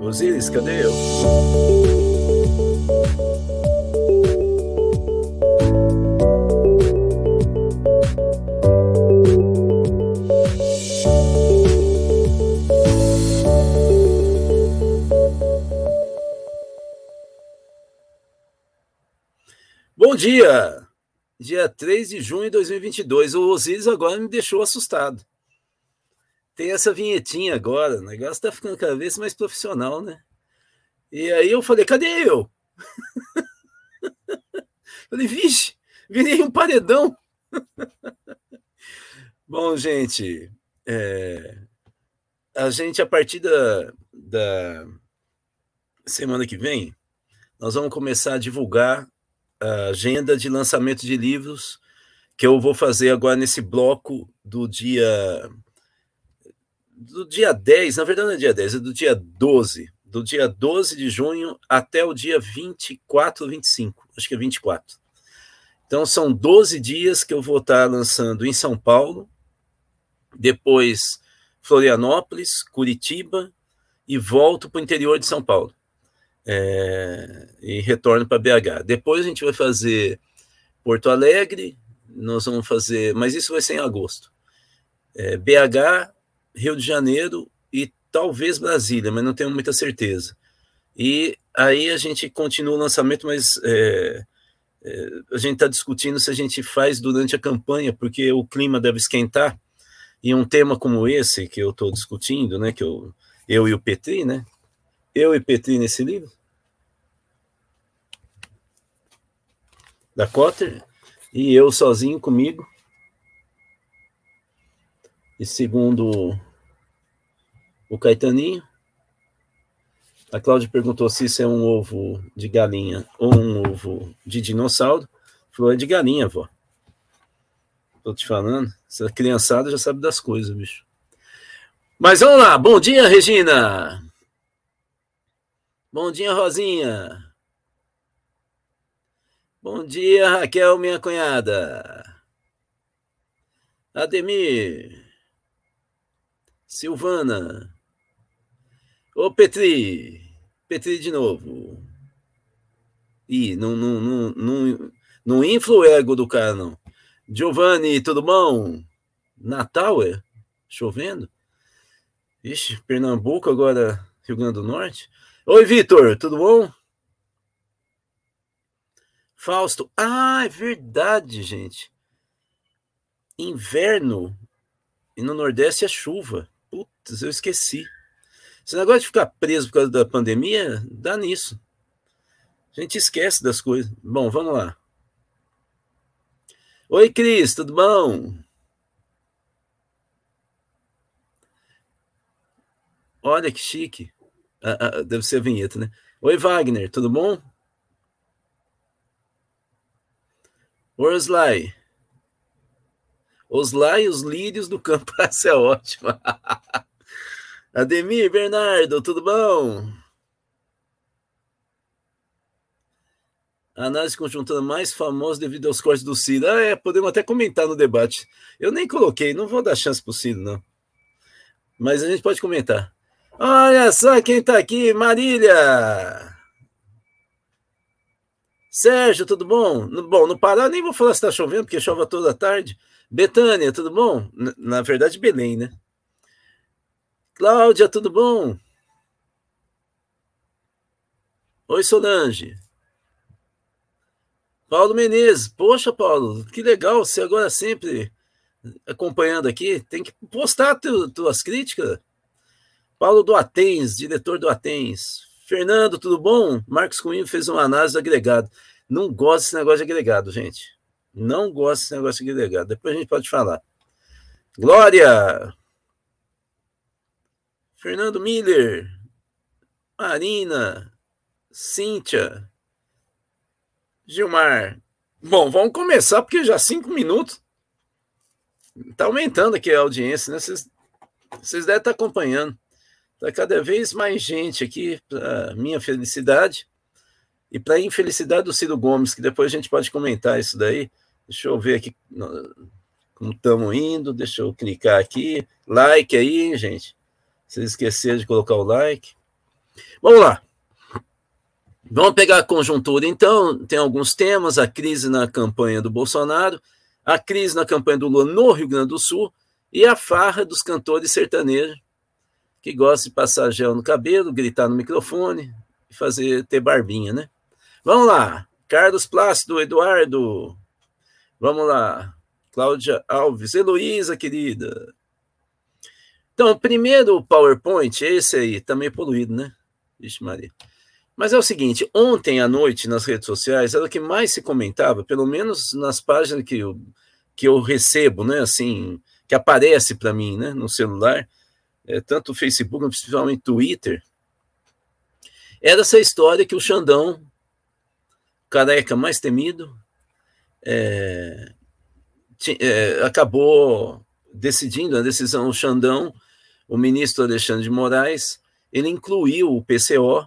Osiris, cadê eu? Bom dia! Dia 3 de junho de 2022. O Osiris agora me deixou assustado tem essa vinhetinha agora, o negócio tá ficando cada vez mais profissional, né? E aí eu falei, cadê eu? falei, vixe, virei um paredão. Bom, gente, é, a gente, a partir da, da semana que vem, nós vamos começar a divulgar a agenda de lançamento de livros que eu vou fazer agora nesse bloco do dia do dia 10, na verdade não é dia 10, é do dia 12, do dia 12 de junho até o dia 24 ou 25, acho que é 24. Então são 12 dias que eu vou estar lançando em São Paulo, depois Florianópolis, Curitiba e volto para o interior de São Paulo. É, e retorno para BH. Depois a gente vai fazer Porto Alegre, nós vamos fazer, mas isso vai ser em agosto. É, BH, Rio de Janeiro e talvez Brasília, mas não tenho muita certeza. E aí a gente continua o lançamento, mas é, é, a gente está discutindo se a gente faz durante a campanha, porque o clima deve esquentar. E um tema como esse que eu estou discutindo, né, que eu, eu e o Petri, né, eu e Petri nesse livro, da Cotter, e eu sozinho comigo, e segundo o Caetaninho, a Cláudia perguntou se isso é um ovo de galinha ou um ovo de dinossauro. Falou, é de galinha, vó. Tô te falando. Essa criançada já sabe das coisas, bicho. Mas vamos lá. Bom dia, Regina. Bom dia, Rosinha. Bom dia, Raquel, minha cunhada. Ademir. Silvana. Ô, Petri. Petri de novo. Ih, não, não, não, não, não infla o ego do cara, não. Giovanni, tudo bom? Natal, é? Chovendo? Ixi, Pernambuco, agora Rio Grande do Norte. Oi, Vitor, tudo bom? Fausto. Ah, é verdade, gente. Inverno e no Nordeste é chuva. Eu esqueci. Esse negócio de ficar preso por causa da pandemia, dá nisso. A gente esquece das coisas. Bom, vamos lá. Oi, Cris, tudo bom? Olha que chique. Ah, ah, deve ser a vinheta, né? Oi, Wagner, tudo bom? Orslai. Oslai e os lírios do campo. Essa é ótima. Ademir, Bernardo, tudo bom? A análise conjuntura mais famosa devido aos cortes do Ciro. Ah, é, podemos até comentar no debate. Eu nem coloquei, não vou dar chance para o Ciro, não. Mas a gente pode comentar. Olha só quem está aqui, Marília! Sérgio, tudo bom? Bom, no Pará nem vou falar se está chovendo, porque chove toda tarde. Betânia, tudo bom? Na verdade, Belém, né? Cláudia, tudo bom? Oi, Solange. Paulo Menezes. Poxa, Paulo, que legal. Você agora sempre acompanhando aqui. Tem que postar tu, tuas críticas. Paulo do Atens, diretor do Atens. Fernando, tudo bom? Marcos Cunha fez uma análise do agregado. Não gosto desse negócio de agregado, gente. Não gosto desse negócio de agregado. Depois a gente pode falar. Glória! Fernando Miller, Marina, Cíntia, Gilmar. Bom, vamos começar, porque já cinco minutos. Está aumentando aqui a audiência, né? Vocês, devem estar acompanhando. Está cada vez mais gente aqui, para minha felicidade e para a infelicidade do Ciro Gomes, que depois a gente pode comentar isso daí. Deixa eu ver aqui como estamos indo. Deixa eu clicar aqui. Like aí, gente. Vocês esqueceram de colocar o like. Vamos lá. Vamos pegar a conjuntura, então. Tem alguns temas: a crise na campanha do Bolsonaro, a crise na campanha do Lula no Rio Grande do Sul e a farra dos cantores sertanejos que gostam de passar gel no cabelo, gritar no microfone e fazer ter barbinha, né? Vamos lá. Carlos Plácido, Eduardo. Vamos lá. Cláudia Alves, Heloísa, querida. Então, primeiro PowerPoint, esse aí, tá meio poluído, né? Vixe, Maria. Mas é o seguinte, ontem à noite nas redes sociais era o que mais se comentava, pelo menos nas páginas que eu, que eu recebo, né, assim, que aparece para mim, né, no celular, é, tanto o Facebook, principalmente Twitter, era essa história que o Xandão, careca mais temido, é, é, acabou decidindo a decisão, o Xandão, o ministro Alexandre de Moraes, ele incluiu o PCO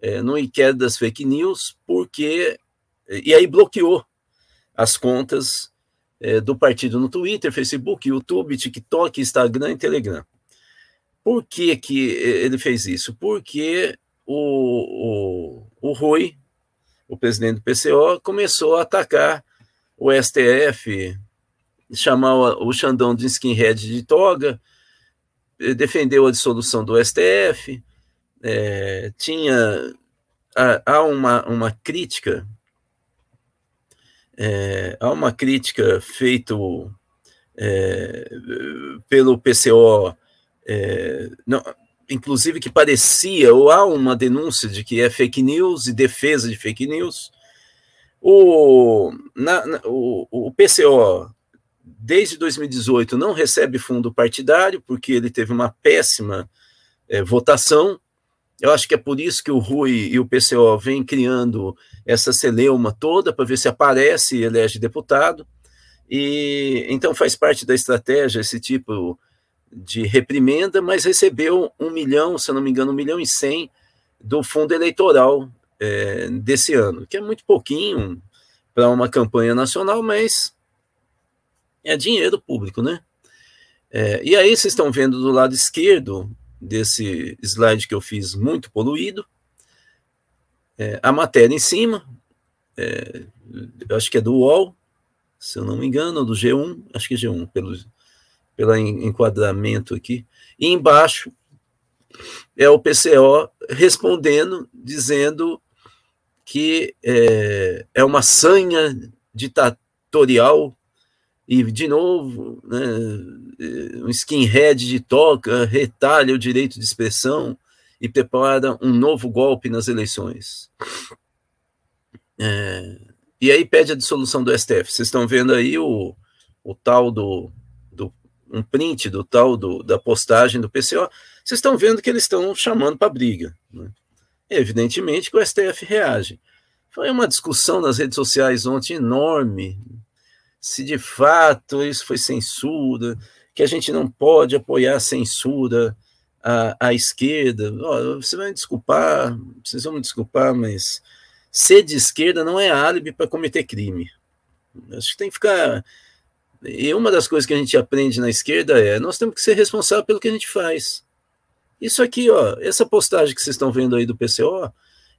é, no inquérito das fake news, porque. E aí bloqueou as contas é, do partido no Twitter, Facebook, YouTube, TikTok, Instagram e Telegram. Por que, que ele fez isso? Porque o, o, o Rui, o presidente do PCO, começou a atacar o STF, chamar o Xandão de skinhead de toga, defendeu a dissolução do STF, é, tinha há, uma, uma crítica é, há uma crítica feita é, pelo PCO, não, inclusive que parecia, ou há uma denúncia de que é fake news e defesa de fake news. O, na, na, o, o PCO, desde 2018, não recebe fundo partidário, porque ele teve uma péssima é, votação, eu acho que é por isso que o Rui e o PCO vêm criando essa celeuma toda para ver se aparece e elege deputado. E então faz parte da estratégia esse tipo de reprimenda, mas recebeu um milhão, se não me engano, um milhão e cem do fundo eleitoral é, desse ano, que é muito pouquinho para uma campanha nacional, mas é dinheiro público, né? É, e aí vocês estão vendo do lado esquerdo desse slide que eu fiz muito poluído. É, a matéria em cima, é, eu acho que é do UOL, se eu não me engano, do G1, acho que é G1, pelo, pelo enquadramento aqui. E embaixo é o PCO respondendo, dizendo que é, é uma sanha ditatorial e, de novo, né, um skinhead de toca retalha o direito de expressão e prepara um novo golpe nas eleições. É, e aí pede a dissolução do STF. Vocês estão vendo aí o, o tal do, do um print do tal do, da postagem do PCO. Vocês estão vendo que eles estão chamando para briga. Né? Evidentemente que o STF reage. Foi uma discussão nas redes sociais ontem enorme, se de fato isso foi censura, que a gente não pode apoiar a censura à, à esquerda. Oh, você vai me desculpar, vocês vão me desculpar, mas ser de esquerda não é álibi para cometer crime. Acho que tem que ficar. E uma das coisas que a gente aprende na esquerda é nós temos que ser responsáveis pelo que a gente faz. Isso aqui, ó, essa postagem que vocês estão vendo aí do PCO,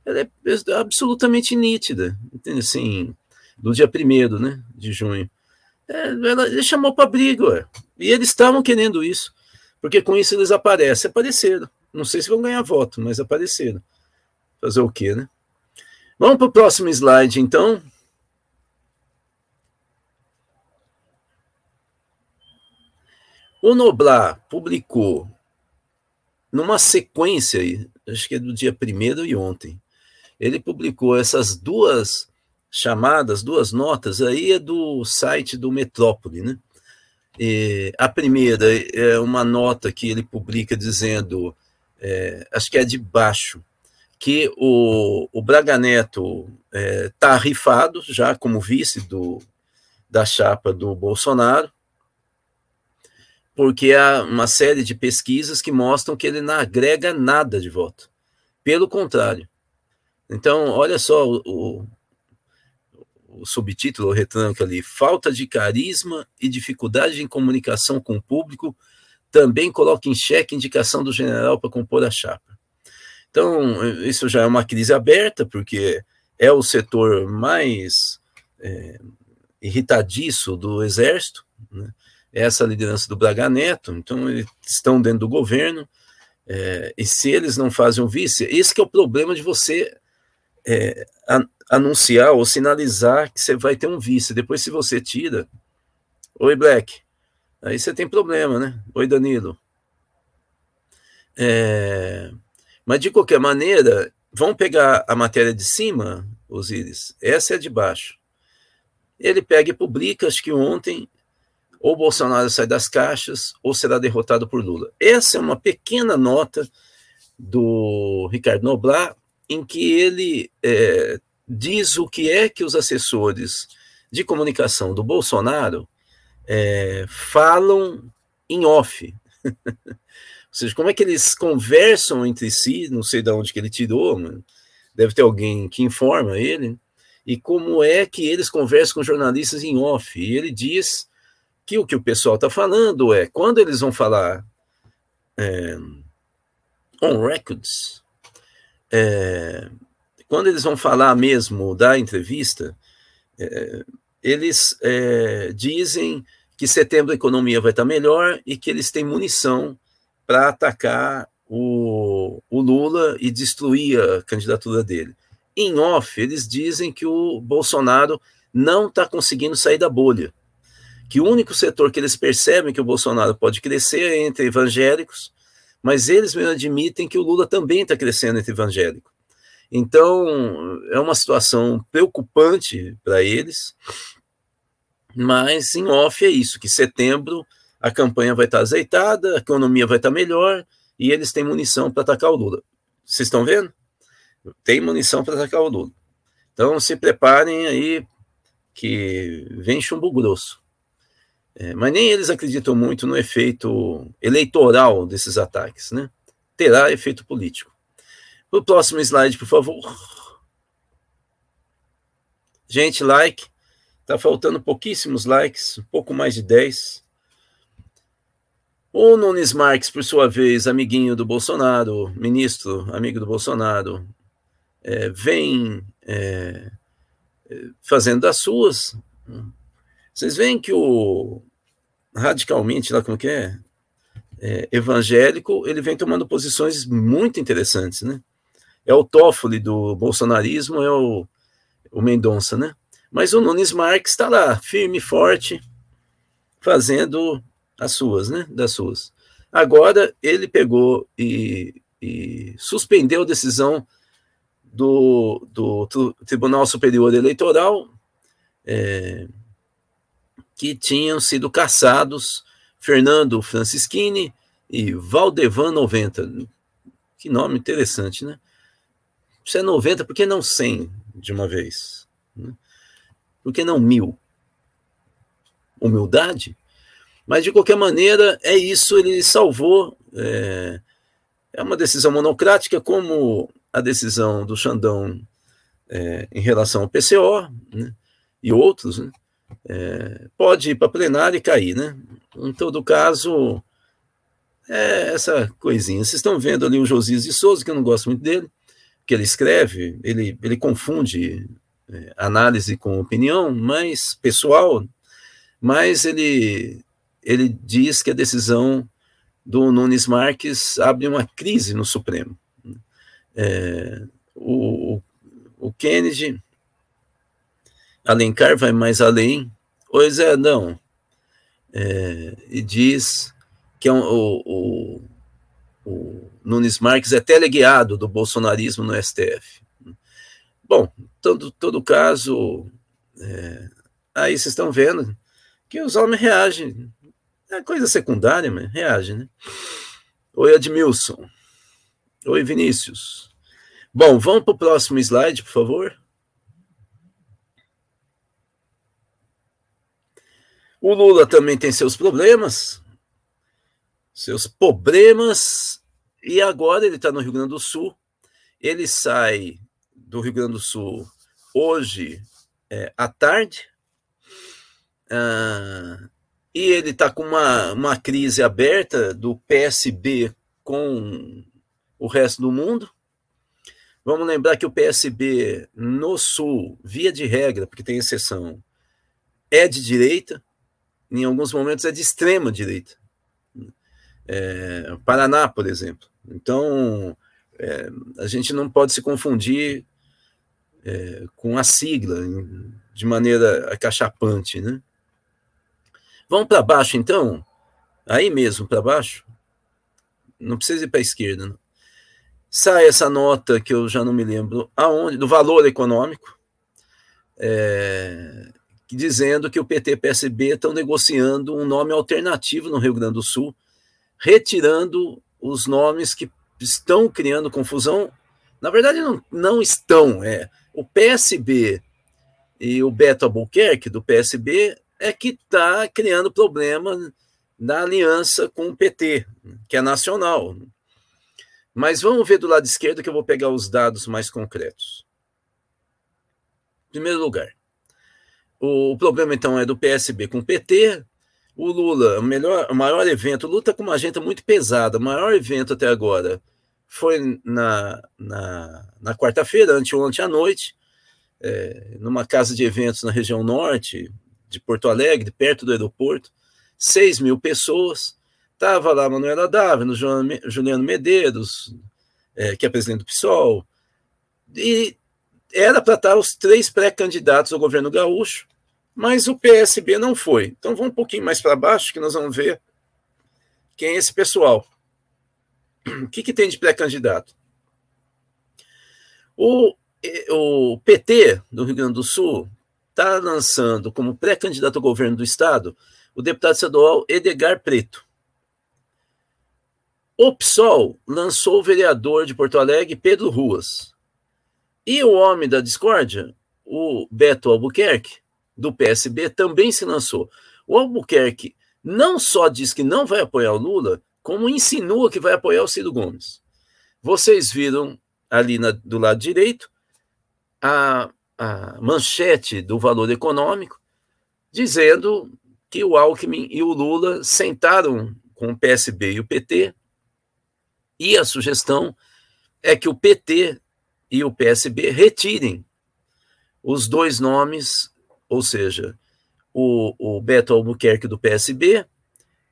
ela é absolutamente nítida, entende? Assim, do dia 1 né, de junho. É, ela, ele chamou para briga, ué. e eles estavam querendo isso, porque com isso eles aparecem. Apareceram. Não sei se vão ganhar voto, mas apareceram. Fazer o quê, né? Vamos para o próximo slide, então. O Noblar publicou numa sequência, acho que é do dia primeiro e ontem, ele publicou essas duas chamadas, duas notas, aí é do site do Metrópole, né? E a primeira é uma nota que ele publica dizendo, é, acho que é de baixo, que o, o Braga Neto está é, tá rifado já como vice do, da chapa do Bolsonaro, porque há uma série de pesquisas que mostram que ele não agrega nada de voto. Pelo contrário. Então, olha só o, o subtítulo, o ali, falta de carisma e dificuldade em comunicação com o público também coloca em xeque a indicação do general para compor a chapa. Então, isso já é uma crise aberta, porque é o setor mais é, irritadiço do Exército, né? essa liderança do Braga Neto, então eles estão dentro do governo, é, e se eles não fazem o vice, esse que é o problema de você é, anunciar ou sinalizar que você vai ter um vice, depois se você tira, oi Black, aí você tem problema, né? Oi Danilo. É, mas de qualquer maneira, vão pegar a matéria de cima, Osíris, essa é de baixo. Ele pega e publica, acho que ontem, ou Bolsonaro sai das caixas, ou será derrotado por Lula. Essa é uma pequena nota do Ricardo Noblat, em que ele é, diz o que é que os assessores de comunicação do Bolsonaro é, falam em off. Ou seja, como é que eles conversam entre si, não sei de onde que ele tirou, deve ter alguém que informa ele, e como é que eles conversam com jornalistas em off. E ele diz que o que o pessoal está falando é quando eles vão falar é, on records, é, quando eles vão falar mesmo da entrevista, é, eles é, dizem que setembro a economia vai estar melhor e que eles têm munição para atacar o, o Lula e destruir a candidatura dele. Em off, eles dizem que o Bolsonaro não está conseguindo sair da bolha que o único setor que eles percebem que o Bolsonaro pode crescer é entre evangélicos, mas eles mesmo admitem que o Lula também está crescendo entre evangélicos. Então, é uma situação preocupante para eles, mas em off é isso, que setembro a campanha vai estar tá azeitada, a economia vai estar tá melhor e eles têm munição para atacar o Lula. Vocês estão vendo? Tem munição para atacar o Lula. Então, se preparem aí que vem chumbo grosso. É, mas nem eles acreditam muito no efeito eleitoral desses ataques, né? Terá efeito político. O próximo slide, por favor. Gente, like. Tá faltando pouquíssimos likes, um pouco mais de 10. O Nunes Marques, por sua vez, amiguinho do Bolsonaro, ministro, amigo do Bolsonaro, é, vem é, fazendo das suas. Vocês veem que o radicalmente, lá como que é? é? evangélico, ele vem tomando posições muito interessantes, né? É o Toffoli do bolsonarismo, é o, o Mendonça, né? Mas o Nunes Marques está lá, firme forte, fazendo as suas, né? Das suas. Agora ele pegou e, e suspendeu a decisão do, do, Tribunal Superior Eleitoral, é, que tinham sido caçados Fernando Francischini e Valdevan 90. Que nome interessante, né? Se é 90, por que não 100 de uma vez? Né? Por que não mil? Humildade? Mas, de qualquer maneira, é isso, ele salvou. É, é uma decisão monocrática, como a decisão do Xandão é, em relação ao PCO né, e outros, né, é, pode ir para plenário e cair, né? Em todo caso, é essa coisinha. Vocês estão vendo ali o Josias de Souza, que eu não gosto muito dele, que ele escreve, ele, ele confunde é, análise com opinião, mas pessoal, mas ele, ele diz que a decisão do Nunes Marques abre uma crise no Supremo. É, o, o Kennedy Alencar vai mais além. Pois é, não. É, e diz que é um, o, o, Nunes Marques é teleguiado do bolsonarismo no STF. Bom, todo, todo caso, é, aí vocês estão vendo que os homens reagem. É coisa secundária, mas reagem, né? Oi, Edmilson. Oi, Vinícius. Bom, vamos para o próximo slide, por favor. O Lula também tem seus problemas, seus problemas, e agora ele está no Rio Grande do Sul. Ele sai do Rio Grande do Sul hoje é, à tarde, ah, e ele está com uma, uma crise aberta do PSB com o resto do mundo. Vamos lembrar que o PSB no Sul, via de regra, porque tem exceção, é de direita, em alguns momentos é de extrema direita. É, Paraná, por exemplo. Então, é, a gente não pode se confundir é, com a sigla de maneira acachapante, né? Vamos para baixo, então? Aí mesmo, para baixo? Não precisa ir para a esquerda. Não. Sai essa nota que eu já não me lembro aonde, do valor econômico, é, dizendo que o PT e o PSB estão negociando um nome alternativo no Rio Grande do Sul, retirando os nomes que estão criando confusão. Na verdade, não, não estão. É, o PSB e o Beto Albuquerque, do PSB, é que está criando problema na aliança com o PT, que é nacional. Mas vamos ver do lado esquerdo que eu vou pegar os dados mais concretos. Em primeiro lugar, o, problema, então, é do PSB com o PT. O Lula, o, melhor, o maior evento, o Lula está com uma agenda muito pesada. O maior evento até agora foi na, na, na quarta-feira, anteontem à noite, é, numa casa de eventos na região norte de Porto Alegre, perto do aeroporto. 6 mil pessoas. Estava lá Manuela Dávila, Juliano Medeiros, é, que é presidente do PSOL, e era para estar os três pré-candidatos ao governo gaúcho, mas o PSB não foi. Então vamos um pouquinho mais para baixo que nós vamos ver quem é esse pessoal. O que, que tem de pré-candidato? O, o PT do Rio Grande do Sul está lançando como pré-candidato ao governo do estado o deputado estadual Edgar Preto. O PSOL lançou o vereador de Porto Alegre, Pedro Ruas. E o homem da discórdia, o Beto Albuquerque, do PSB, também se lançou. O Albuquerque não só diz que não vai apoiar o Lula, como insinua que vai apoiar o Ciro Gomes. Vocês viram ali na, do lado direito a, a manchete do valor econômico, dizendo que o Alckmin e o Lula sentaram com o PSB e o PT, e a sugestão é que o PT e o PSB retirem os dois nomes, ou seja, o, o Beto Albuquerque do PSB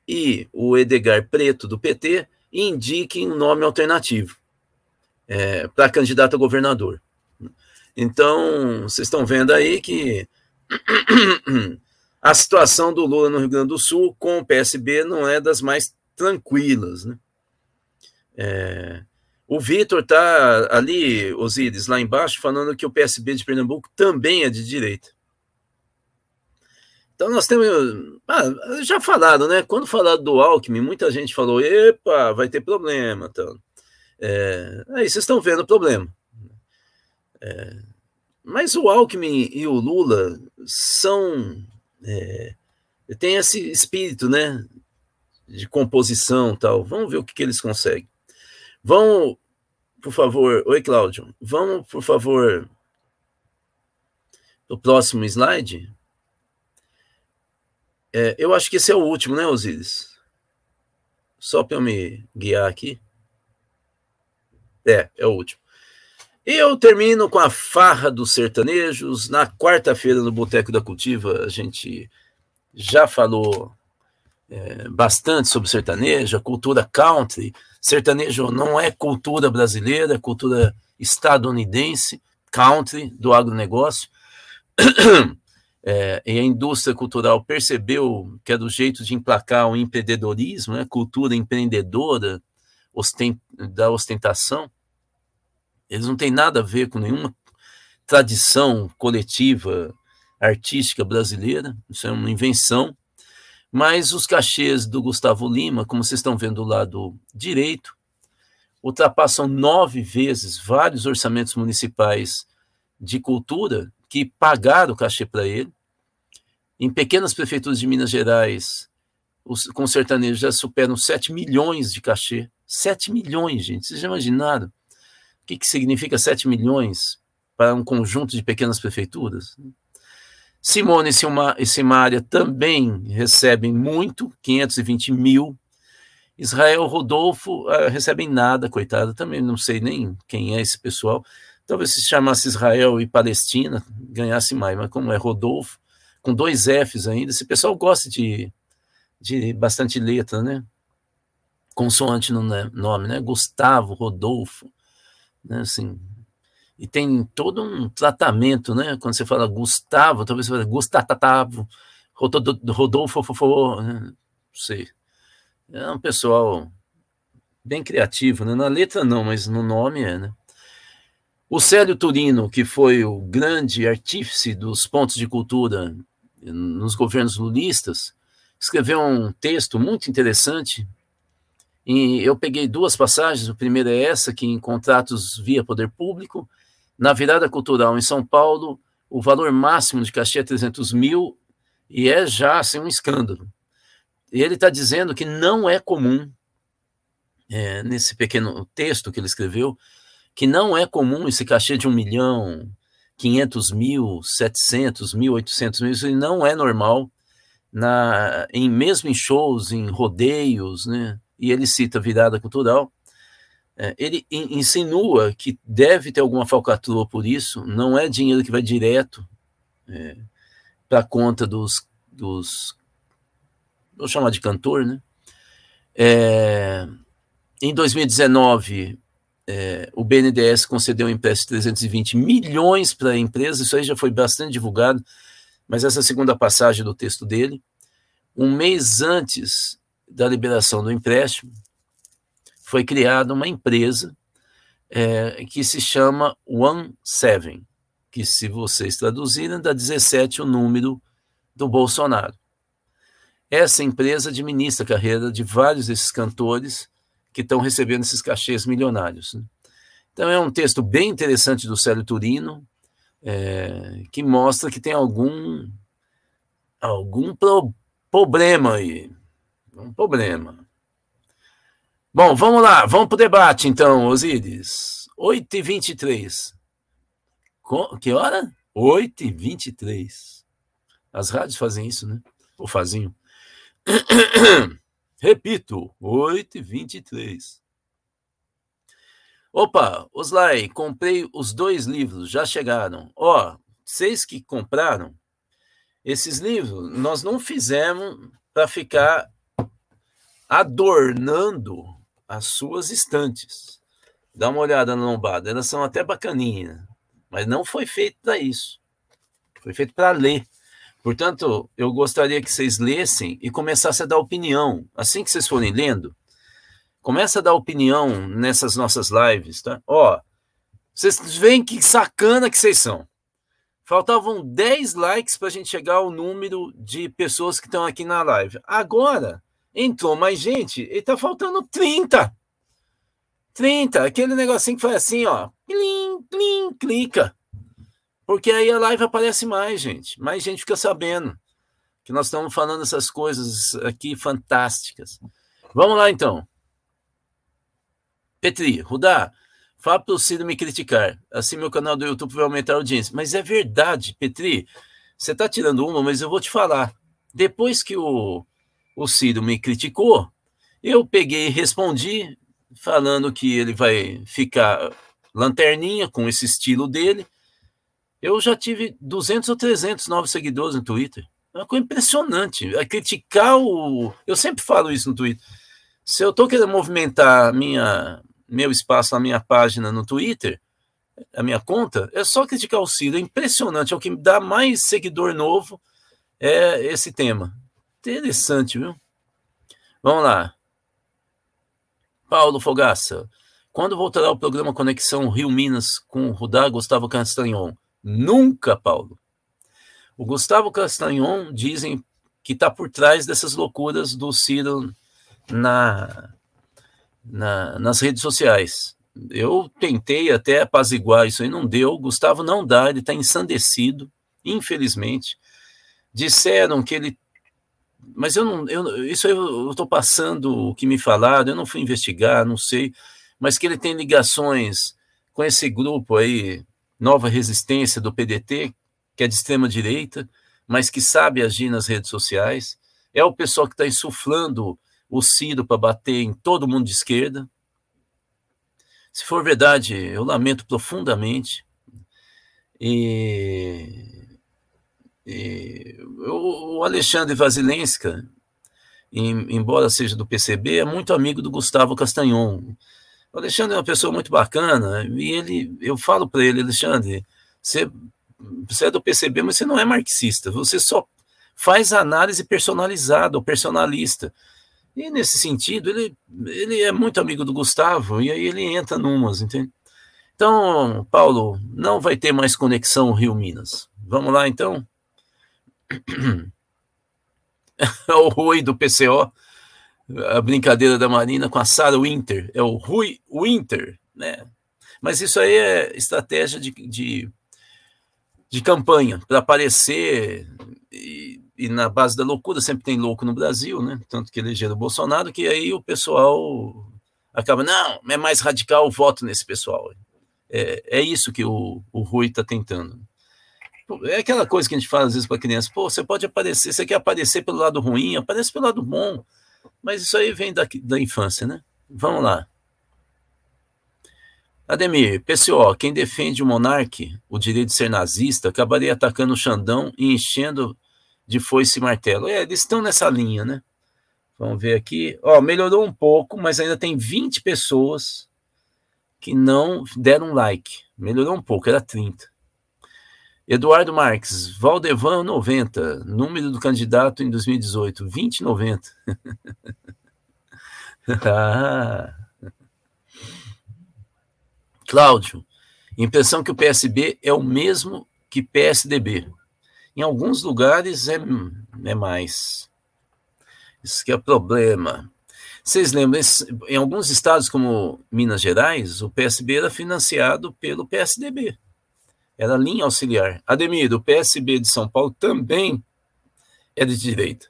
e o Edgar Preto do PT, indiquem um nome alternativo é, para candidato a governador. Então, vocês estão vendo aí que a situação do Lula no Rio Grande do Sul com o PSB não é das mais tranquilas. Né? É, o Vitor está ali, Osíris, lá embaixo, falando que o PSB de Pernambuco também é de direita. Então nós temos. Ah, já falado, né? Quando falaram do Alckmin, muita gente falou: epa, vai ter problema. Então. É, aí vocês estão vendo o problema. É, mas o Alckmin e o Lula são é, tem esse espírito, né, de composição tal. Vamos ver o que, que eles conseguem. Vão, por favor, oi Cláudio, vamos, por favor, o próximo slide. É, eu acho que esse é o último, né, Osíris? Só para eu me guiar aqui. É, é o último. E eu termino com a farra dos sertanejos. Na quarta-feira, no Boteco da Cultiva, a gente já falou é, bastante sobre sertanejo, a cultura country. Sertanejo não é cultura brasileira, é cultura estadunidense, country, do agronegócio. É, e a indústria cultural percebeu que é do jeito de emplacar o empreendedorismo, né, cultura empreendedora ostent, da ostentação. Eles não têm nada a ver com nenhuma tradição coletiva artística brasileira, isso é uma invenção. Mas os cachês do Gustavo Lima, como vocês estão vendo do lado direito, ultrapassam nove vezes vários orçamentos municipais de cultura que pagaram o cachê para ele. Em pequenas prefeituras de Minas Gerais, os, com sertanejos já superam 7 milhões de cachê. 7 milhões, gente. Vocês já imaginaram? que, que significa 7 milhões para um conjunto de pequenas prefeituras? Simone e Simária também recebem muito, 520 mil, Israel Rodolfo uh, recebem nada, coitado. Também não sei nem quem é esse pessoal. Talvez se chamasse Israel e Palestina, ganhasse mais, mas como é Rodolfo, com dois Fs ainda, esse pessoal gosta de, de bastante letra, né? Consoante no nome, né? Gustavo, Rodolfo, né? Assim, e tem todo um tratamento, né? Quando você fala Gustavo, talvez você fale Gustatavo, Rodolfo, fofo, né? não sei. É um pessoal bem criativo, né? Na letra não, mas no nome é, né? O Célio Turino, que foi o grande artífice dos pontos de cultura nos governos lulistas, escreveu um texto muito interessante. E eu peguei duas passagens. A primeira é essa, que em contratos via poder público, na virada cultural em São Paulo, o valor máximo de cachê é 300 mil e é já assim, um escândalo. E ele está dizendo que não é comum, é, nesse pequeno texto que ele escreveu, que não é comum esse cachê de um milhão, 500 mil, 700 mil, 800 mil, isso não é normal, na, em, mesmo em shows, em rodeios, né? e ele cita virada cultural, é, ele insinua que deve ter alguma falcatrua por isso, não é dinheiro que vai direto é, para a conta dos, dos, vou chamar de cantor, né? É, em 2019, é, o BNDES concedeu um empréstimo de 320 milhões para a empresa, isso aí já foi bastante divulgado, mas essa segunda passagem do texto dele, um mês antes da liberação do empréstimo, foi criada uma empresa é, que se chama One Seven, que se vocês traduzirem, dá 17 o número do Bolsonaro. Essa empresa administra a carreira de vários desses cantores que estão recebendo esses cachês milionários. Né? Então é um texto bem interessante do Célio Turino, é, que mostra que tem algum algum pro, problema aí, um problema. Bom, vamos lá, vamos para o debate então, Osíris. 8h23. Que hora? 8h23. As rádios fazem isso, né? Ou faziam. Repito, 8 e 23. Opa, Oslai, comprei os dois livros, já chegaram. Ó, vocês que compraram, esses livros nós não fizemos para ficar adornando as suas estantes. Dá uma olhada na lombada, elas são até bacaninhas, mas não foi feito para isso. Foi feito para ler. Portanto, eu gostaria que vocês lessem e começassem a dar opinião. Assim que vocês forem lendo, começa a dar opinião nessas nossas lives, tá? Ó, vocês veem que sacana que vocês são. Faltavam 10 likes para a gente chegar ao número de pessoas que estão aqui na live. Agora, entrou mais gente e tá faltando 30. 30, aquele negocinho que foi assim, ó. Plim, plim, clica. Porque aí a live aparece mais, gente. Mais gente fica sabendo que nós estamos falando essas coisas aqui fantásticas. Vamos lá, então. Petri, Rudá, fala para o Ciro me criticar. Assim meu canal do YouTube vai aumentar a audiência. Mas é verdade, Petri. Você está tirando uma, mas eu vou te falar. Depois que o, o Ciro me criticou, eu peguei e respondi falando que ele vai ficar lanterninha com esse estilo dele eu já tive 200 ou 300 novos seguidores no Twitter. É uma coisa impressionante. A criticar o. Eu sempre falo isso no Twitter. Se eu estou querendo movimentar minha, meu espaço na minha página no Twitter, a minha conta, é só criticar o Ciro. É impressionante. É o que dá mais seguidor novo é esse tema. Interessante, viu? Vamos lá. Paulo Fogaça. Quando voltará o programa Conexão Rio Minas com Rudá Gustavo Castanhon? Nunca, Paulo. O Gustavo Castanhon dizem que está por trás dessas loucuras do Ciro na, na, nas redes sociais. Eu tentei até apaziguar isso aí, não deu. O Gustavo não dá, ele está ensandecido, infelizmente. Disseram que ele. Mas eu não. Eu, isso eu estou passando o que me falaram, eu não fui investigar, não sei. Mas que ele tem ligações com esse grupo aí, nova resistência do PDT, que é de extrema direita, mas que sabe agir nas redes sociais. É o pessoal que está insuflando o Ciro para bater em todo mundo de esquerda. Se for verdade, eu lamento profundamente. E, e o Alexandre Vasilenska, embora seja do PCB, é muito amigo do Gustavo Castanhon. O Alexandre é uma pessoa muito bacana e ele, eu falo para ele, Alexandre, você, você é do PCB, mas você não é marxista. Você só faz análise personalizada ou personalista. E nesse sentido, ele, ele é muito amigo do Gustavo, e aí ele entra numas, entende? Então, Paulo, não vai ter mais conexão Rio-Minas. Vamos lá, então? o Rui do PCO, a brincadeira da Marina com a Sarah Winter, é o Rui Winter, né? Mas isso aí é estratégia de, de, de campanha, para aparecer e, e, na base da loucura, sempre tem louco no Brasil, né? Tanto que elegeram o Bolsonaro, que aí o pessoal acaba, não, é mais radical o voto nesse pessoal. É, é isso que o, o Rui está tentando. É aquela coisa que a gente fala às vezes para criança, pô, você pode aparecer, você quer aparecer pelo lado ruim, aparece pelo lado bom, mas isso aí vem da, da infância, né? Vamos lá. Ademir, PCO, quem defende o monarque, o direito de ser nazista, acabaria atacando o Xandão e enchendo de foice e martelo. É, eles estão nessa linha, né? Vamos ver aqui. Ó, melhorou um pouco, mas ainda tem 20 pessoas que não deram like. Melhorou um pouco, era 30. Eduardo Marques, Valdevan 90, número do candidato em 2018, 2090. ah. Cláudio, impressão que o PSB é o mesmo que PSDB. Em alguns lugares é, é mais. Isso que é problema. Vocês lembram, em alguns estados como Minas Gerais, o PSB era financiado pelo PSDB era linha auxiliar. Ademir, o PSB de São Paulo também é de direita.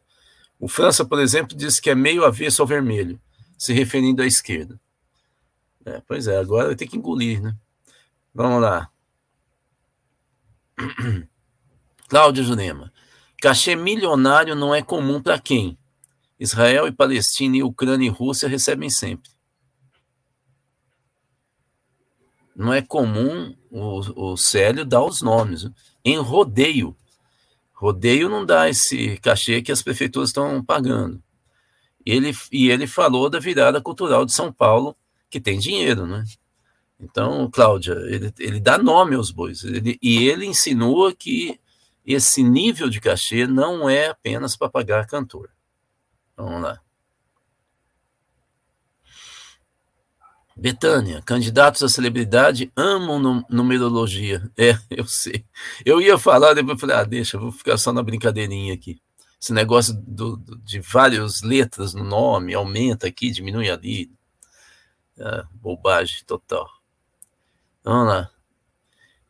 O França, por exemplo, diz que é meio avesso ao vermelho, se referindo à esquerda. É, pois é, agora vai ter que engolir, né? Vamos lá. Cláudio Jurema. Cachê milionário não é comum para quem? Israel e Palestina e Ucrânia e Rússia recebem sempre. Não é comum o, o Célio dar os nomes. Em rodeio. Rodeio não dá esse cachê que as prefeituras estão pagando. Ele, e ele falou da virada cultural de São Paulo, que tem dinheiro, né? Então, Cláudia, ele, ele dá nome aos bois. Ele, e ele insinua que esse nível de cachê não é apenas para pagar cantor. Vamos lá. Betânia, candidatos à celebridade amam numerologia. É, eu sei. Eu ia falar, depois falei, ah, deixa, vou ficar só na brincadeirinha aqui. Esse negócio do, do, de várias letras no nome, aumenta aqui, diminui ali. Ah, bobagem total. Vamos lá.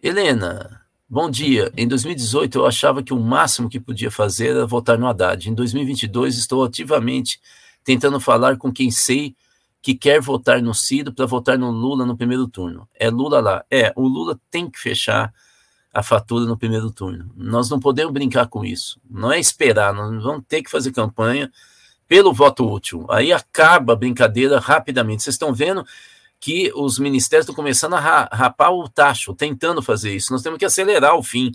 Helena, bom dia. Em 2018 eu achava que o máximo que podia fazer era votar no Haddad. Em 2022 estou ativamente tentando falar com quem sei que quer votar no Ciro para votar no Lula no primeiro turno. É Lula lá. É, o Lula tem que fechar a fatura no primeiro turno. Nós não podemos brincar com isso. Não é esperar, nós vamos ter que fazer campanha pelo voto útil. Aí acaba a brincadeira rapidamente. Vocês estão vendo que os ministérios estão começando a rapar o tacho, tentando fazer isso. Nós temos que acelerar o fim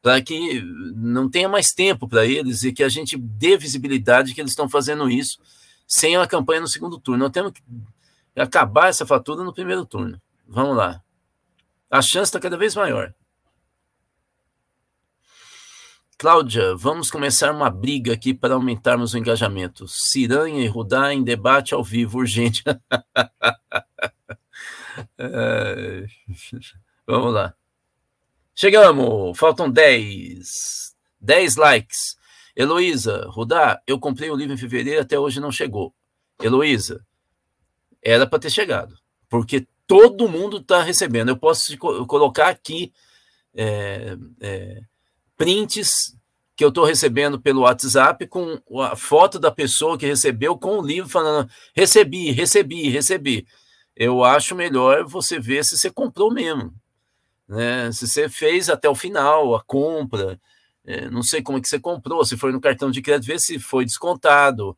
para que não tenha mais tempo para eles e que a gente dê visibilidade que eles estão fazendo isso sem a campanha no segundo turno. Nós temos que acabar essa fatura no primeiro turno. Vamos lá. A chance está cada vez maior. Cláudia, vamos começar uma briga aqui para aumentarmos o engajamento. Ciranha e Rudá em debate ao vivo, urgente. é... Vamos lá. Chegamos, faltam 10. 10 likes. Heloísa, Rudá, eu comprei o livro em fevereiro, até hoje não chegou. Heloísa, era para ter chegado, porque todo mundo está recebendo. Eu posso colocar aqui é, é, prints que eu estou recebendo pelo WhatsApp com a foto da pessoa que recebeu com o livro falando recebi, recebi, recebi. Eu acho melhor você ver se você comprou mesmo, né? Se você fez até o final a compra, é, não sei como é que você comprou, se foi no cartão de crédito, vê se foi descontado.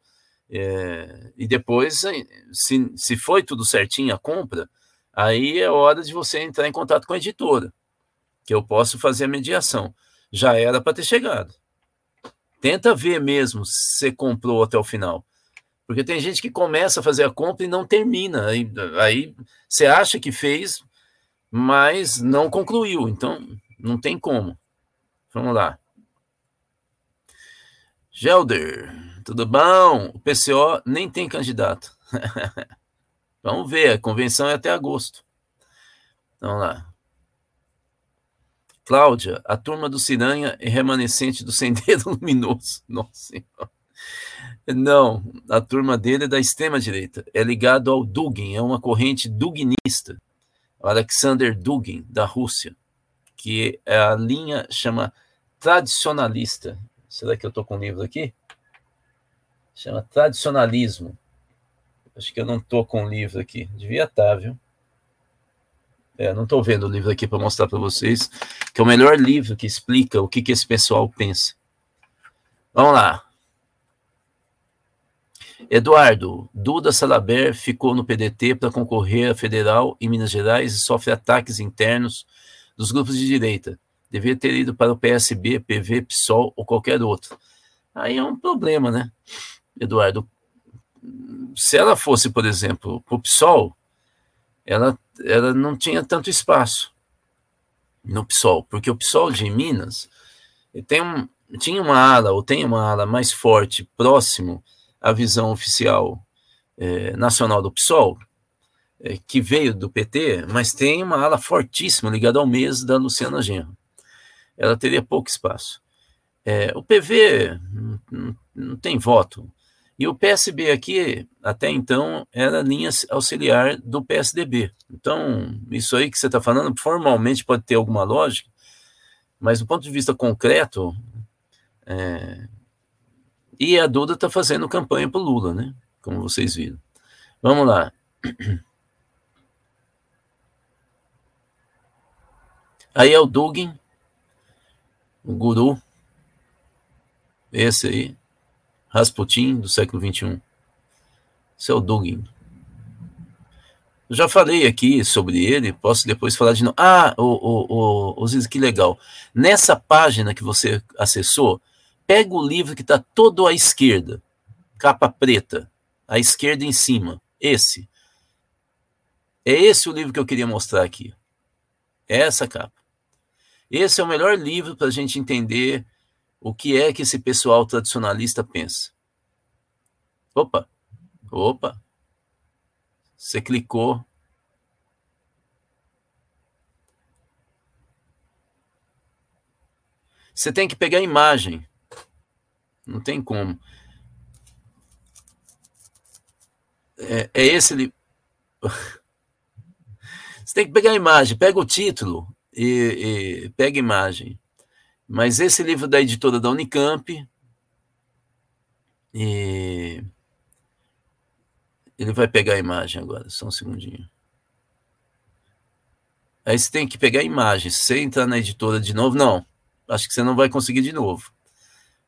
É, e depois, se, se foi tudo certinho a compra, aí é hora de você entrar em contato com a editora, que eu posso fazer a mediação. Já era para ter chegado. Tenta ver mesmo se você comprou até o final. Porque tem gente que começa a fazer a compra e não termina. Aí, aí você acha que fez, mas não concluiu. Então, não tem como. Vamos lá. Gelder, tudo bom? O PCO nem tem candidato. Vamos ver, a convenção é até agosto. Vamos lá. Cláudia, a turma do Ciranha é remanescente do Sendeiro Luminoso. Nossa Senhora. Não, a turma dele é da extrema-direita. É ligado ao Dugin, é uma corrente duginista. Alexander Dugin, da Rússia, que é a linha chama tradicionalista. Será que eu estou com livro aqui? Chama Tradicionalismo. Acho que eu não estou com livro aqui. Devia estar, tá, viu? É, não estou vendo o livro aqui para mostrar para vocês, que é o melhor livro que explica o que, que esse pessoal pensa. Vamos lá. Eduardo, Duda Salaber ficou no PDT para concorrer a federal em Minas Gerais e sofre ataques internos dos grupos de direita. Devia ter ido para o PSB, PV, PSOL ou qualquer outro. Aí é um problema, né, Eduardo? Se ela fosse, por exemplo, o PSOL, ela, ela não tinha tanto espaço no PSOL, porque o PSOL de Minas tem um, tinha uma ala, ou tem uma ala mais forte, próximo à visão oficial é, nacional do PSOL, é, que veio do PT, mas tem uma ala fortíssima ligada ao mês da Luciana Genro ela teria pouco espaço. É, o PV não, tem voto. E o PSB aqui, até então, era linha auxiliar do PSDB. Então, isso aí que você está falando, formalmente pode ter alguma lógica, mas do ponto de vista concreto, é... e a Duda está fazendo campanha para o Lula, né? Como vocês viram. Vamos lá. Aí é o Dugin, o guru, esse aí, Rasputin do século XXI. Esse é o Dugin. Eu já falei aqui sobre ele, posso depois falar de novo. Ah, o, o, o, o que legal. Nessa página que você acessou, pega o livro que está todo à esquerda, capa preta, à esquerda em cima. Esse. É esse o livro que eu queria mostrar aqui. É essa capa. Esse é o melhor livro para a gente entender o que é que esse pessoal tradicionalista pensa. Opa, opa, você clicou. Você tem que pegar a imagem. Não tem como. É, é esse livro. Você tem que pegar a imagem, pega o título e, e pega imagem. Mas esse livro da editora da Unicamp, e ele vai pegar a imagem agora, só um segundinho. Aí você tem que pegar a imagem. Se você entrar na editora de novo, não. Acho que você não vai conseguir de novo.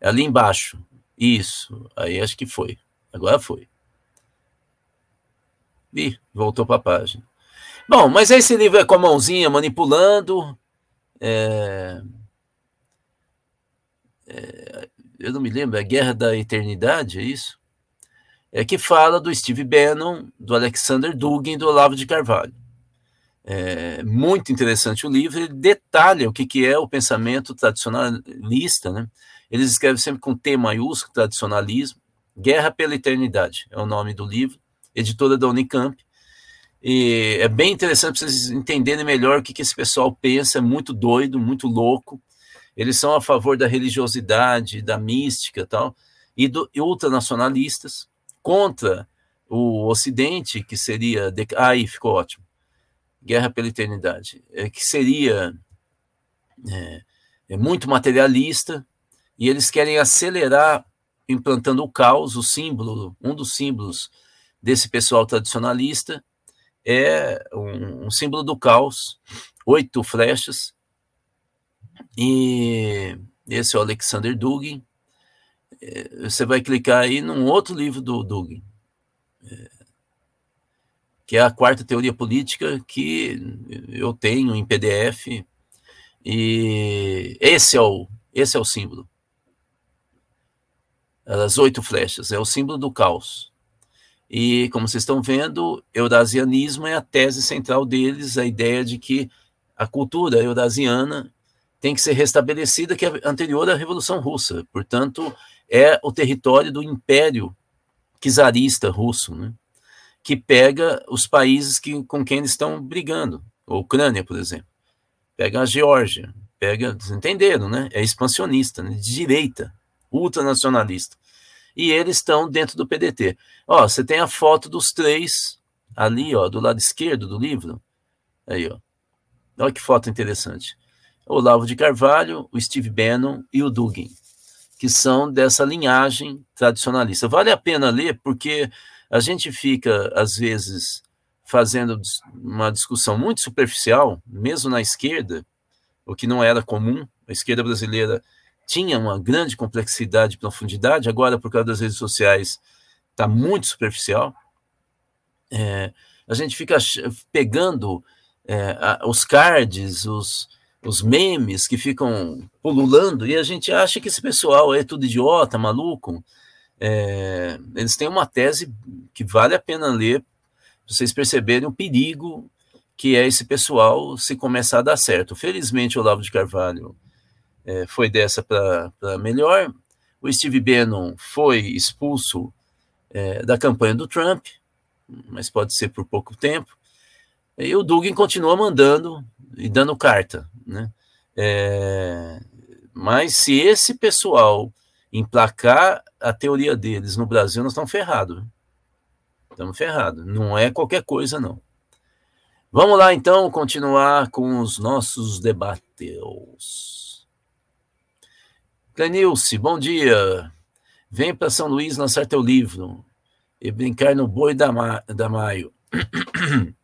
É ali embaixo. Isso. Aí acho que foi. Agora foi. Ih, voltou para a página. Bom, mas esse livro é com a mãozinha manipulando. É, é, eu não me lembro, é Guerra da Eternidade, é isso? É que fala do Steve Bannon, do Alexander Dugin e do Olavo de Carvalho. É muito interessante o livro, ele detalha o que, que é o pensamento tradicionalista, né? Eles escrevem sempre com T maiúsculo, tradicionalismo. Guerra pela Eternidade é o nome do livro, editora da Unicamp. E é bem interessante para vocês entenderem melhor o que, que esse pessoal pensa, é muito doido, muito louco. Eles são a favor da religiosidade, da mística tal, e, do, e ultranacionalistas, contra o Ocidente, que seria. De, aí ficou ótimo. Guerra pela Eternidade, é, que seria é, é muito materialista, e eles querem acelerar implantando o caos, o símbolo, um dos símbolos desse pessoal tradicionalista, é um, um símbolo do caos, oito flechas, e esse é o Alexander Dugin, é, você vai clicar aí num outro livro do Dugin, é, que é a quarta teoria política que eu tenho em PDF, e esse é o, esse é o símbolo. As oito flechas, é o símbolo do caos. E, como vocês estão vendo, eurasianismo é a tese central deles, a ideia de que a cultura eurasiana tem que ser restabelecida, que é anterior à Revolução Russa. Portanto, é o território do Império czarista russo, né? que pega os países que, com quem eles estão brigando. A Ucrânia, por exemplo. Pega a Geórgia. Pega, vocês entenderam, né? É expansionista, né? de direita, ultranacionalista. E eles estão dentro do PDT. Ó, você tem a foto dos três ali, ó, do lado esquerdo do livro. Aí, ó. Olha que foto interessante. O Olavo de Carvalho, o Steve Bannon e o Dugin, que são dessa linhagem tradicionalista. Vale a pena ler porque a gente fica, às vezes, fazendo uma discussão muito superficial, mesmo na esquerda, o que não era comum. A esquerda brasileira tinha uma grande complexidade e profundidade, agora, por causa das redes sociais, está muito superficial. É, a gente fica pegando é, os cards, os, os memes que ficam pululando, e a gente acha que esse pessoal é tudo idiota, maluco. É, eles têm uma tese que vale a pena ler, vocês perceberem o perigo que é esse pessoal se começar a dar certo. Felizmente, Olavo de Carvalho é, foi dessa para melhor. O Steve Bannon foi expulso é, da campanha do Trump, mas pode ser por pouco tempo. E o Dugin continua mandando e dando carta. Né? É, mas se esse pessoal emplacar a teoria deles no Brasil, nós estamos ferrados. Estamos ferrados. Não é qualquer coisa, não. Vamos lá, então, continuar com os nossos debates. Clenilce, bom dia. Vem para São Luís lançar teu livro e brincar no boi da, ma da maio.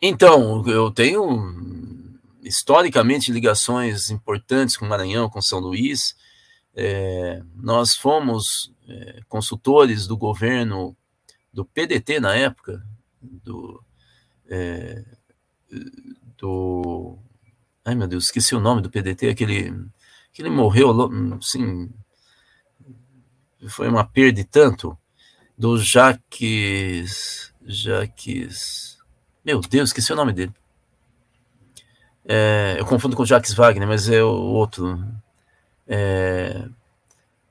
Então, eu tenho historicamente ligações importantes com Maranhão, com São Luís. É, nós fomos é, consultores do governo do PDT na época, do, é, do ai meu Deus, esqueci o nome do PDT, aquele que ele morreu, assim, foi uma perda e tanto, do Jaques, Jaques, meu Deus, esqueci o nome dele. É, eu confundo com Jacques Wagner, mas é o outro. É,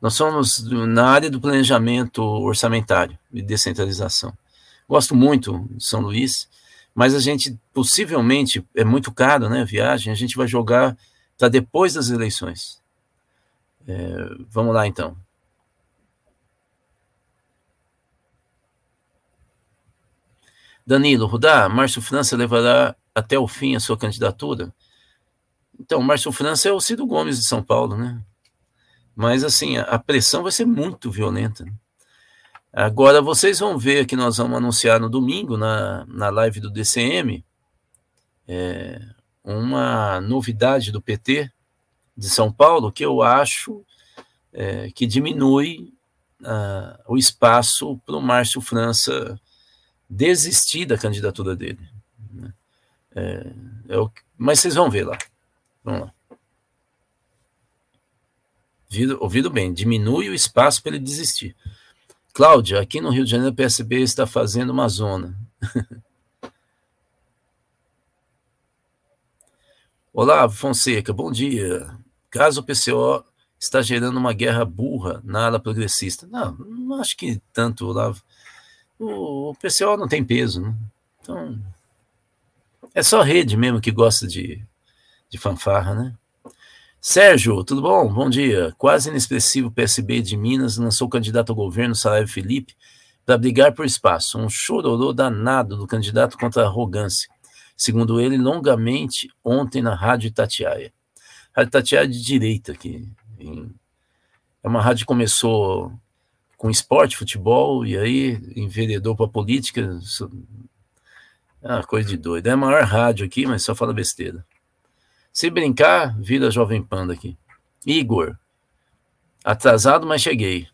nós somos na área do planejamento orçamentário e descentralização. Gosto muito de São Luís, mas a gente possivelmente é muito caro, né? Viagem, a gente vai jogar para depois das eleições. É, vamos lá então. Danilo Rudá, Márcio França levará até o fim a sua candidatura? Então, Márcio França é o Ciro Gomes de São Paulo, né? Mas, assim, a pressão vai ser muito violenta. Né? Agora, vocês vão ver que nós vamos anunciar no domingo, na, na live do DCM, é, uma novidade do PT de São Paulo que eu acho é, que diminui uh, o espaço para o Márcio França desistir da candidatura dele. Né? É, é o, mas vocês vão ver lá. Vamos lá. Ouvido, ouvido bem, diminui o espaço para ele desistir. Cláudia, aqui no Rio de Janeiro, o PSB está fazendo uma zona. Olá, Fonseca, bom dia. Caso o PCO está gerando uma guerra burra na ala progressista. Não, não acho que tanto, Olavo o, pessoal não tem peso, né? Então, é só rede mesmo que gosta de, de fanfarra, né? Sérgio, tudo bom? Bom dia. Quase inexpressivo PSB de Minas lançou candidato ao governo, Saraiva Felipe, para brigar por espaço. Um chororô danado do candidato contra a arrogância. Segundo ele, longamente ontem na Rádio Itatiaia. Rádio Itatiaia de direita aqui. É uma rádio que começou com esporte, futebol, e aí enveredou para política. É uma coisa de doido. É a maior rádio aqui, mas só fala besteira. Se brincar, vira Jovem Panda aqui. Igor. Atrasado, mas cheguei.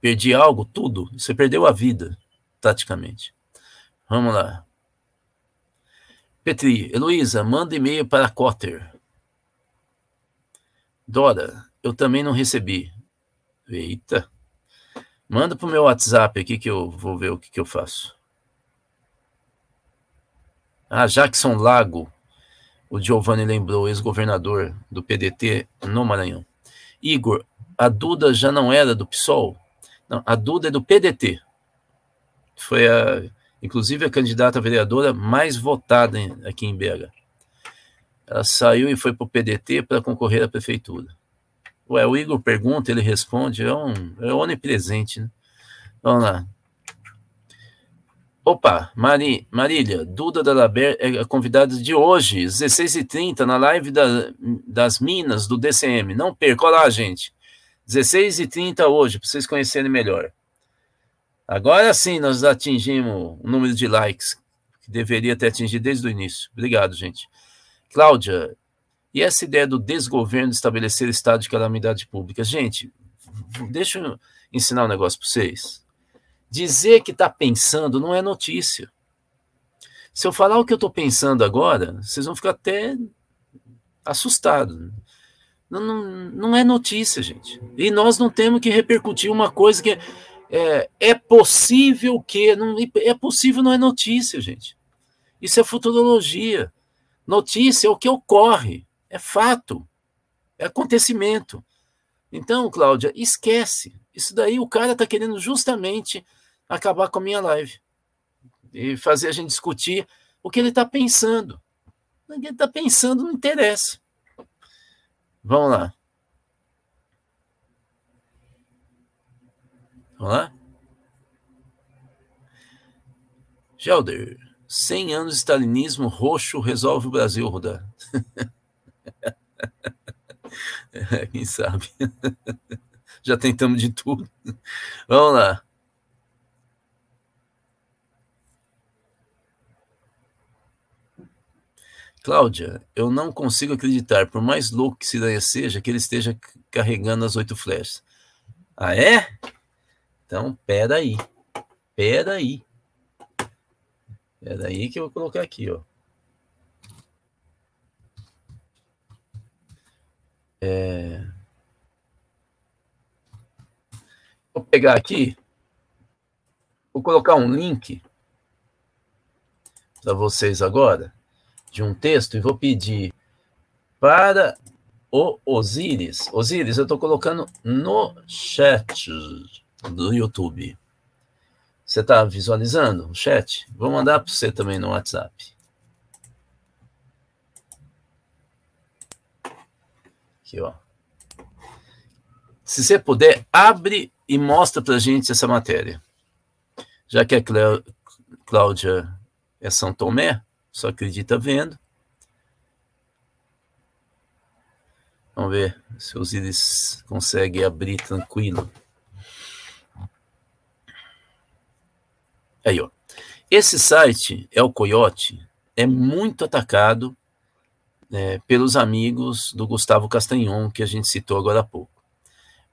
Perdi algo? Tudo. Você perdeu a vida, praticamente. Vamos lá. Petri, Heloísa, manda e-mail para Cotter. Dora, eu também não recebi. Eita. Manda para o meu WhatsApp aqui que eu vou ver o que, que eu faço. Ah, Jackson Lago, o Giovanni lembrou, ex-governador do PDT no Maranhão. Igor, a Duda já não era do PSOL? Não, a Duda é do PDT. Foi a, inclusive a candidata vereadora mais votada em, aqui em BH. Ela saiu e foi para o PDT para concorrer à prefeitura. Ué, o Igor pergunta, ele responde, é, um, é onipresente, né? Vamos lá. Opa, Mari, Marília, Duda da Laber é convidada de hoje, 16h30, na live da, das Minas do DCM. Não perca, olha lá, gente. 16h30 hoje, para vocês conhecerem melhor. Agora sim nós atingimos o número de likes que deveria ter atingido desde o início. Obrigado, gente. Cláudia, e essa ideia do desgoverno estabelecer estado de calamidade pública? Gente, deixa eu ensinar um negócio para vocês. Dizer que está pensando não é notícia. Se eu falar o que eu estou pensando agora, vocês vão ficar até assustados. Não, não, não, é notícia, gente. E nós não temos que repercutir uma coisa que é, é possível que. Não, é possível, não é notícia, gente. Isso é futurologia. Notícia é o que ocorre, é fato, é acontecimento. Então, Cláudia, esquece. Isso daí o cara está querendo justamente acabar com a minha live e fazer a gente discutir o que ele está pensando. O que ele está pensando não interessa. Vamos lá. Vamos lá? Gelder, 100 anos de stalinismo roxo resolve o Brasil rodar. quem sabe? Já tentamos de tudo. Vamos lá. Cláudia, eu não consigo acreditar, por mais louco que Ciranha seja, que ele esteja carregando as oito flechas. Ah, é? Então, pera aí. Pera aí. Pera aí que eu vou colocar aqui, ó. É... Vou pegar aqui, vou colocar um link para vocês agora de um texto e vou pedir para o Osiris. Osiris, eu estou colocando no chat do YouTube. Você está visualizando o chat? Vou mandar para você também no WhatsApp. Aqui, ó. Se você puder, abre e mostra para a gente essa matéria. Já que a Cláudia é São Tomé, só acredita vendo. Vamos ver se os íris conseguem abrir tranquilo. Aí, ó. Esse site é o Coyote, é muito atacado é, pelos amigos do Gustavo Castanhon, que a gente citou agora há pouco.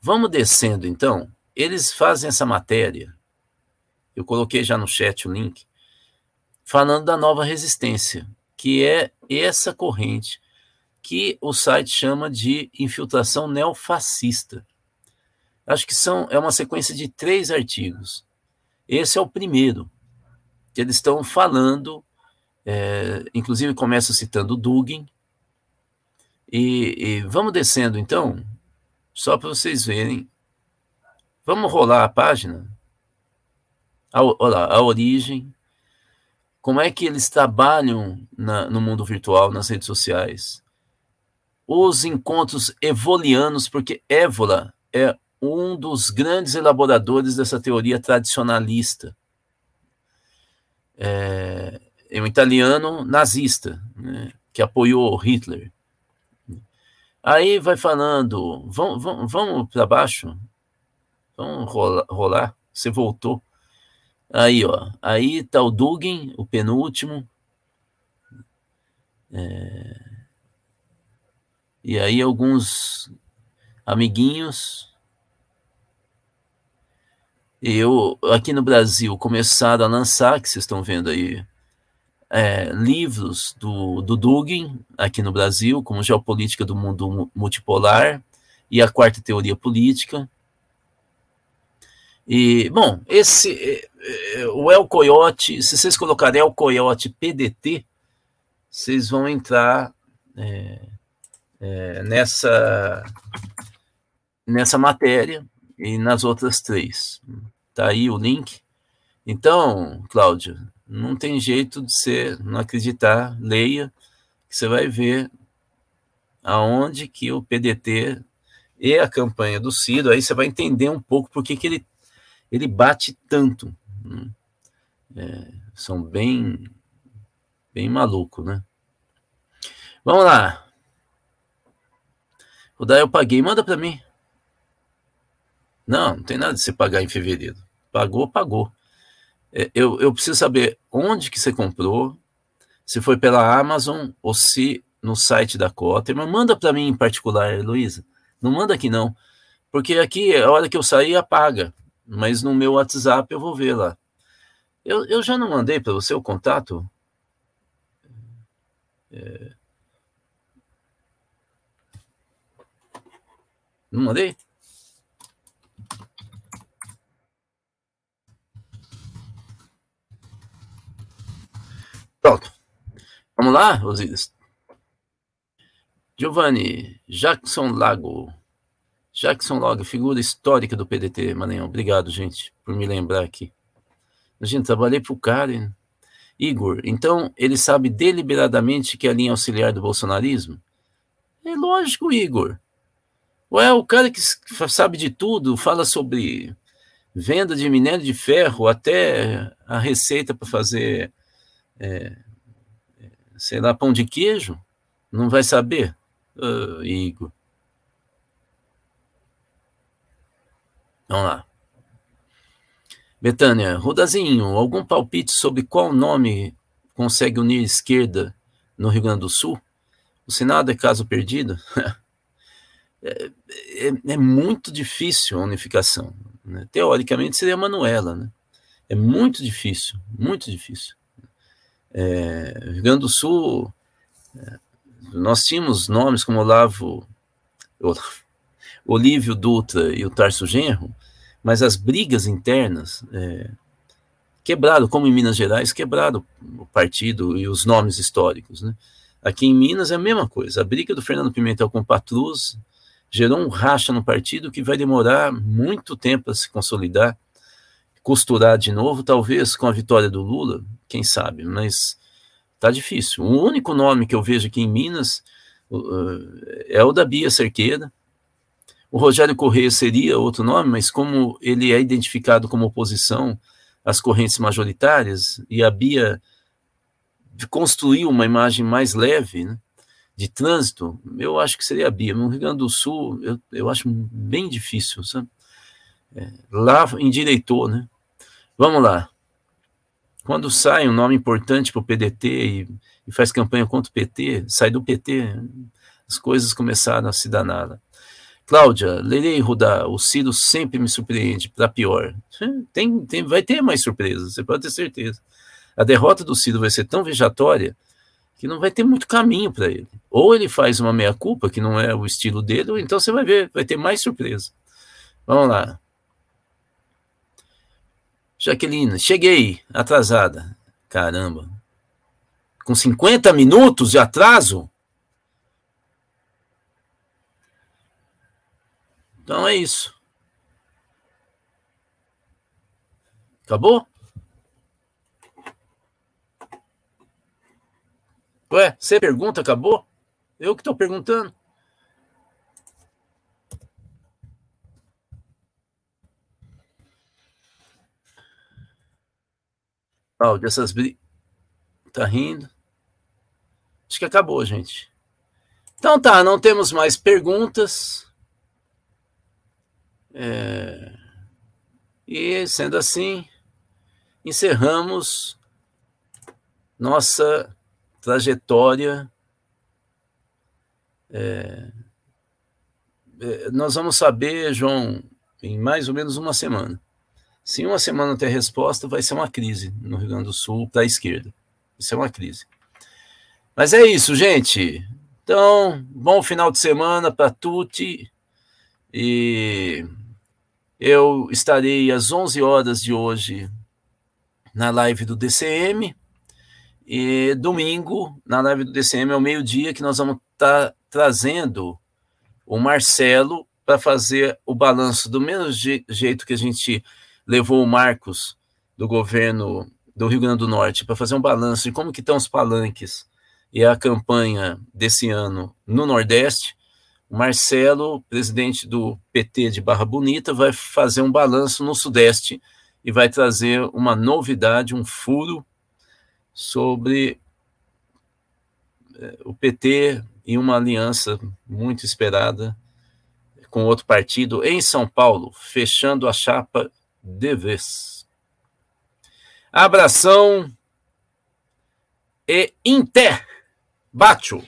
Vamos descendo, então. Eles fazem essa matéria. Eu coloquei já no chat o link falando da nova resistência, que é essa corrente que o site chama de infiltração neofascista. Acho que são é uma sequência de três artigos. Esse é o primeiro. Que eles estão falando, é, inclusive começam citando Dugin. E, e vamos descendo então, só para vocês verem. Vamos rolar a página. A, olha lá, a origem, como é que eles trabalham na, no mundo virtual, nas redes sociais. Os encontros evolianos, porque Évola é um dos grandes elaboradores dessa teoria tradicionalista. É, é um italiano nazista, né, que apoiou Hitler. Aí vai falando, vamos, vamos, vamos para baixo, vamos rolar, rolar, você voltou. Aí, ó. Aí tá o Dugin, o penúltimo. É... E aí alguns amiguinhos. Eu, aqui no Brasil, começaram a lançar, que vocês estão vendo aí, é, livros do, do Dugin, aqui no Brasil, como Geopolítica do Mundo Multipolar e a Quarta Teoria Política. E, bom, esse, é, é, o El Coyote, se vocês colocarem El Coyote PDT, vocês vão entrar é, é, nessa, nessa matéria e nas outras três. Tá aí o link. Então, Cláudio, não tem jeito de você não acreditar, leia, que você vai ver aonde que o PDT e a campanha do Ciro, aí você vai entender um pouco por que ele, ele bate tanto. Né? É, são bem, bem maluco, né? Vamos lá. O da eu paguei, manda para mim. Não, não tem nada de você pagar em fevereiro. Pagou, pagou. É, eu, eu preciso saber onde que você comprou, se foi pela Amazon ou se no site da Cota. Mas manda para mim em particular, Heloísa. Não manda aqui não. Porque aqui, a hora que eu sair, apaga. Mas no meu WhatsApp eu vou ver lá. Eu, eu já não mandei para você o contato? É... Não mandei? Pronto. Vamos lá, Osiris? Giovanni, Jackson Lago. Jackson Lago, figura histórica do PDT, Maranhão. Obrigado, gente, por me lembrar aqui. Gente, trabalhei para o cara. Igor, então ele sabe deliberadamente que a linha auxiliar do bolsonarismo? É lógico, Igor. Ué, o cara que sabe de tudo, fala sobre venda de minério de ferro, até a receita para fazer é, sei lá, pão de queijo? Não vai saber, uh, Igor? Vamos lá. Betânia, Rodazinho, algum palpite sobre qual nome consegue unir esquerda no Rio Grande do Sul? O Senado é caso perdido? é, é, é, muito difícil a unificação. Né? Teoricamente seria a Manuela, né? É muito difícil, muito difícil. É, Rio Grande do Sul, é, nós tínhamos nomes como Olavo, Olívio Dutra e o Tarso Genro, mas as brigas internas é, quebraram, como em Minas Gerais, quebraram o partido e os nomes históricos. Né? Aqui em Minas é a mesma coisa. A briga do Fernando Pimentel com Patrus gerou um racha no partido que vai demorar muito tempo a se consolidar, costurar de novo, talvez com a vitória do Lula, quem sabe, mas tá difícil. O único nome que eu vejo aqui em Minas uh, é o da Bia Cerqueira. O Rogério Correia seria outro nome, mas como ele é identificado como oposição às correntes majoritárias, e a Bia construiu uma imagem mais leve, né, de trânsito, eu acho que seria a Bia. No Rio Grande do Sul, eu, eu acho bem difícil, sabe? É, lá endireitou, né? Vamos lá. Quando sai um nome importante para o PDT e, e, faz campanha contra o PT, sai do PT, as coisas começaram a se danar. Cláudia, Lerei Rudá, o Ciro sempre me surpreende, para pior. Tem, tem, vai ter mais surpresas, você pode ter certeza. A derrota do Ciro vai ser tão vejatória que não vai ter muito caminho para ele. Ou ele faz uma meia-culpa, que não é o estilo dele, ou então você vai ver, vai ter mais surpresa. Vamos lá. Jaqueline, cheguei, atrasada. Caramba. Com 50 minutos de atraso? Então é isso. Acabou? Ué, você pergunta, acabou? Eu que estou perguntando. Cláudio, essas brigas. Tá rindo? Acho que acabou, gente. Então tá, não temos mais perguntas. É... E sendo assim, encerramos nossa trajetória é... é, nós vamos saber, João, em mais ou menos uma semana. Se uma semana não ter resposta, vai ser uma crise no Rio Grande do Sul para a esquerda. Isso é uma crise. Mas é isso, gente. Então, bom final de semana para tutti. E eu estarei às 11 horas de hoje na live do DCM. E domingo, na live do DCM, ao meio-dia, que nós vamos estar tá trazendo o Marcelo para fazer o balanço do mesmo je jeito que a gente levou o Marcos do governo do Rio Grande do Norte para fazer um balanço de como que estão os palanques e a campanha desse ano no Nordeste. O Marcelo, presidente do PT de Barra Bonita, vai fazer um balanço no Sudeste e vai trazer uma novidade, um furo sobre eh, o PT e uma aliança muito esperada com outro partido em São Paulo, fechando a chapa de vez. Abração e inter. Bacho.